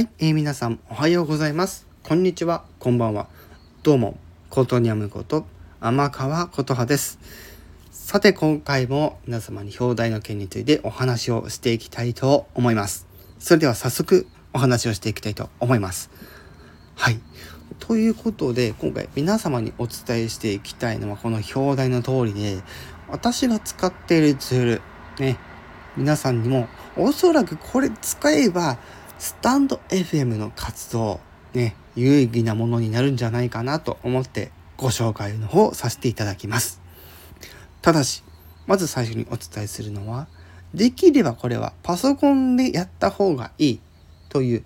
はい、えー、皆さんおはようございます。こんにちは、こんばんは。どうも、ことにゃむこと天川琴葉です。さて今回も皆様に表題の件についてお話をしていきたいと思います。それでは早速お話をしていきたいと思います。はい。ということで今回皆様にお伝えしていきたいのはこの表題の通りで私が使っているツールね皆さんにもおそらくこれ使えばスタンド FM の活動、ね、有意義なものになるんじゃないかなと思ってご紹介の方させていただきます。ただし、まず最初にお伝えするのは、できればこれはパソコンでやった方がいいという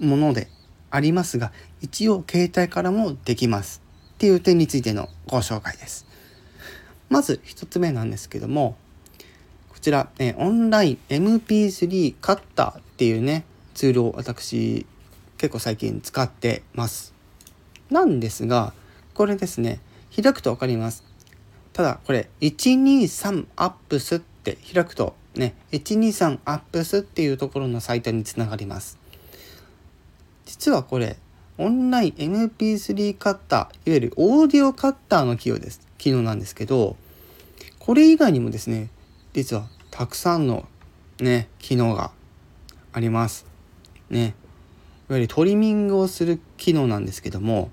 ものでありますが、一応携帯からもできますっていう点についてのご紹介です。まず一つ目なんですけども、こちら、えオンライン MP3 カッターっていうね、ツールを私結構最近使ってます。なんですが、これですね、開くと分かります。ただこれ123アップスって開くとね、123アップスっていうところのサイトにつながります。実はこれ、オンライン MP3 カッター、いわゆるオーディオカッターの機能です。機能なんですけど、これ以外にもですね、実はたくさんのね、機能があります。ね。いわゆるトリミングをする機能なんですけども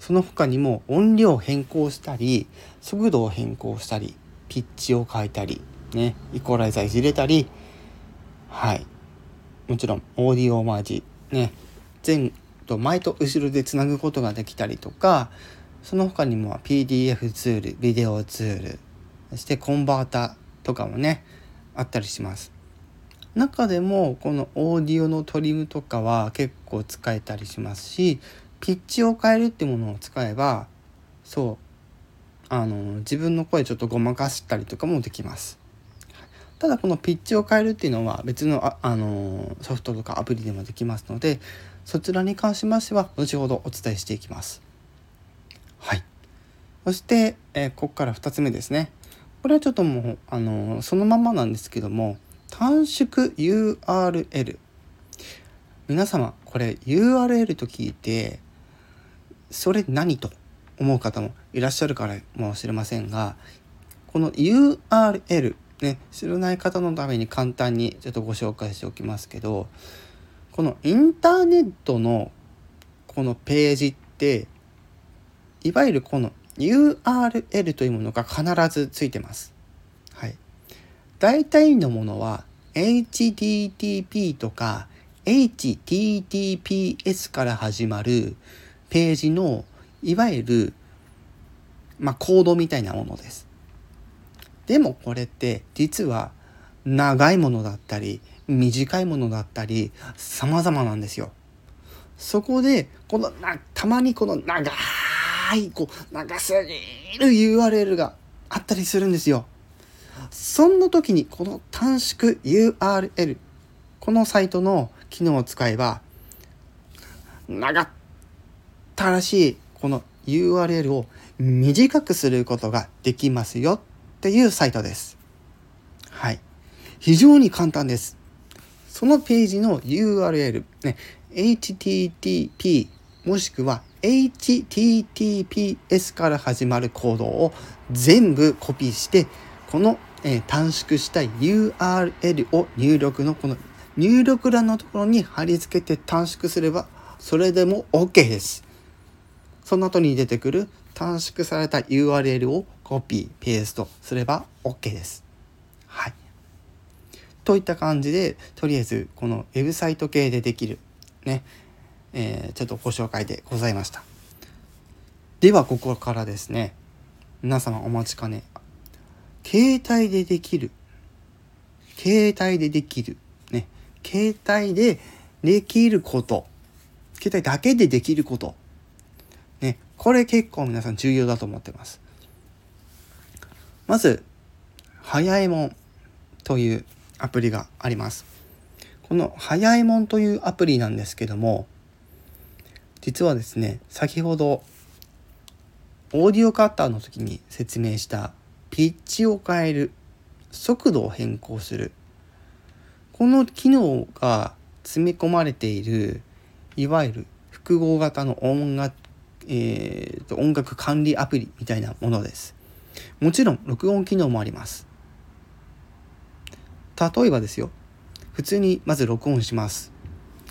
その他にも音量を変更したり速度を変更したりピッチを変えたりねイコライザーいじれたりはい。もちろんオーディオマージね前と前と後ろでつなぐことができたりとかその他にも PDF ツールビデオツールそしてコンバータとかもねあったりします。中でもこのオーディオのトリムとかは結構使えたりしますしピッチを変えるってものを使えばそうあの自分の声ちょっとごまかしたりとかもできます。ただこのピッチを変えるっていうのは別のああのソフトとかアプリでもできますのでそちらに関しましては後ほどお伝えしていきます。はい。そして、えー、ここから2つ目ですね。これはちょっともうあのそのままなんですけども短縮 URL 皆様これ URL と聞いてそれ何と思う方もいらっしゃるからもしれませんがこの URL ね知らない方のために簡単にちょっとご紹介しておきますけどこのインターネットのこのページっていわゆるこの URL というものが必ずついてます。大体のものは HTTP とか HTTPS から始まるページのいわゆる、まあ、コードみたいなものです。でもこれって実は長いものだったり短いものだったり様々なんですよ。そこでこのなたまにこの長いこう長すぎる URL があったりするんですよ。そんな時にこの短縮 URL このサイトの機能を使えば長ったらしいこの URL を短くすることができますよっていうサイトです。はい。非常に簡単です。そのページの URL、ね、http もしくは https から始まるコードを全部コピーしてこのえー、短縮したい URL を入力のこの入力欄のところに貼り付けて短縮すればそれでも OK です。その後に出てくる短縮された URL をコピー、ペーストすれば OK です。はい。といった感じで、とりあえずこのウェブサイト系でできる、ね、えー、ちょっとご紹介でございました。では、ここからですね、皆様お待ちかね、携帯でできる。携帯でできる。ね。携帯でできること。携帯だけでできること。ね。これ結構皆さん重要だと思ってます。まず、早いもんというアプリがあります。この早いもんというアプリなんですけども、実はですね、先ほどオーディオカッターの時に説明したピッチを変える速度を変更するこの機能が詰め込まれているいわゆる複合型の音楽,、えー、と音楽管理アプリみたいなものです。もちろん録音機能もあります。例えばですよ普通にまず録音します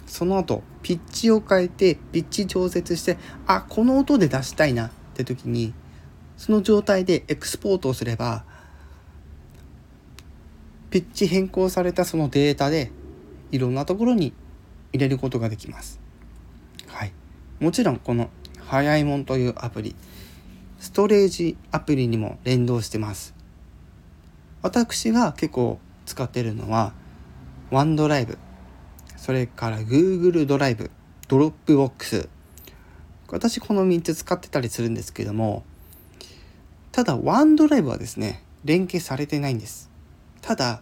その後ピッチを変えてピッチ調節してあこの音で出したいなって時にその状態でエクスポートをすればピッチ変更されたそのデータでいろんなところに入れることができます。はい、もちろんこの早いもんというアプリストレージアプリにも連動してます。私が結構使ってるのはワンドライブそれから Google ドライブ Dropbox 私この3つ使ってたりするんですけどもただ OneDrive はですね連携されてないんです。ただ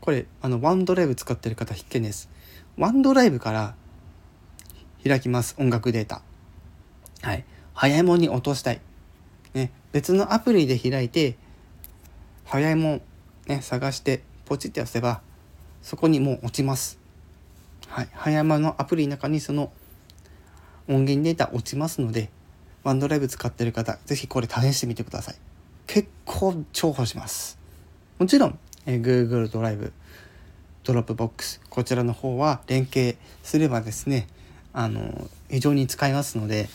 これあの OneDrive 使ってる方必見です。 OneDrive から開きます音楽データ。はい。ハヤえもんに落としたい。ね。別のアプリで開いてハヤえもんね、探してポチって押せばそこにもう落ちます。はい、ハヤえもんのアプリの中にその音源データ落ちますので OneDrive 使ってる方是非これ試してみてください。結構重宝します。もちろん、え Google ドライブ Dropbox こちらの方は連携すればですねあの非常に使えますので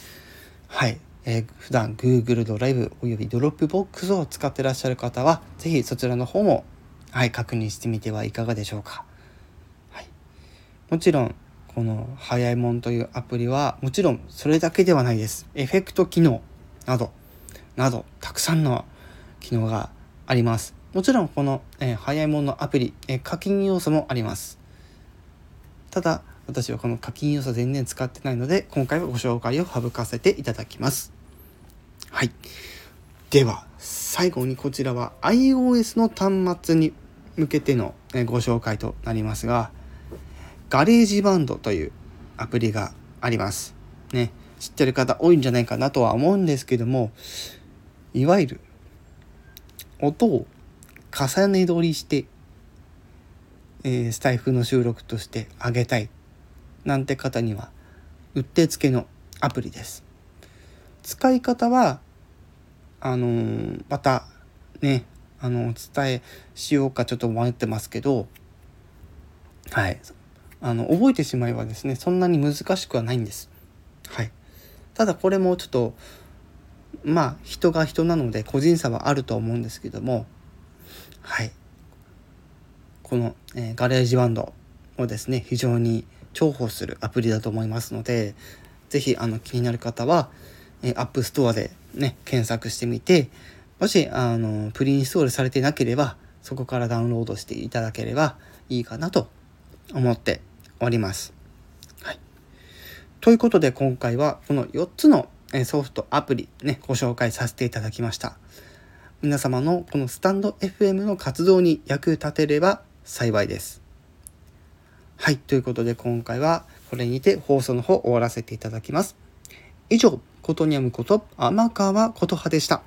はいえー、普段 Google ドライブおよび Dropbox を使ってらっしゃる方は、是非そちらの方も、はい、確認してみてはいかがでしょうか。はい、もちろん、このハヤえもんというアプリは、もちろんそれだけではないです。エフェクト機能など、など、たくさんの機能があります。もちろんこの、えー、ハヤえもんのアプリ、えー、課金要素もあります。ただ、私はこの課金要素全然使ってないので、今回はご紹介を省かせていただきます。はい。では、最後にこちらは iOS の端末に向けてのご紹介となりますが、 GarageBand というアプリがあります。ね。知ってる方多いんじゃないかなとは思うんですけども、いわゆる音を重ね撮りして、えー、スタイフの収録としてあげたいなんて方にはうってつけのアプリです。使い方はあのー、またねあのお伝えしようかちょっと迷ってますけどはいあの覚えてしまえばですねそんなに難しくはないんです。はい、ただこれもちょっとまあ人が人なので個人差はあると思うんですけどもはいこの、えー、 GarageBand をですね非常に重宝するアプリだと思いますので、是非気になる方は、え App Store でね、検索してみて、もし、あの、プリインストールされてなければ、そこからダウンロードしていただければいいかなと思っております。はい。ということで今回はこの4つのソフト、アプリね、ご紹介させていただきました。皆様のこのスタンド FM の活動に役立てれば幸いです。はい、ということで今回はこれにて放送の方終わらせていただきます。以上、ことにゃむこと天川琴葉でした。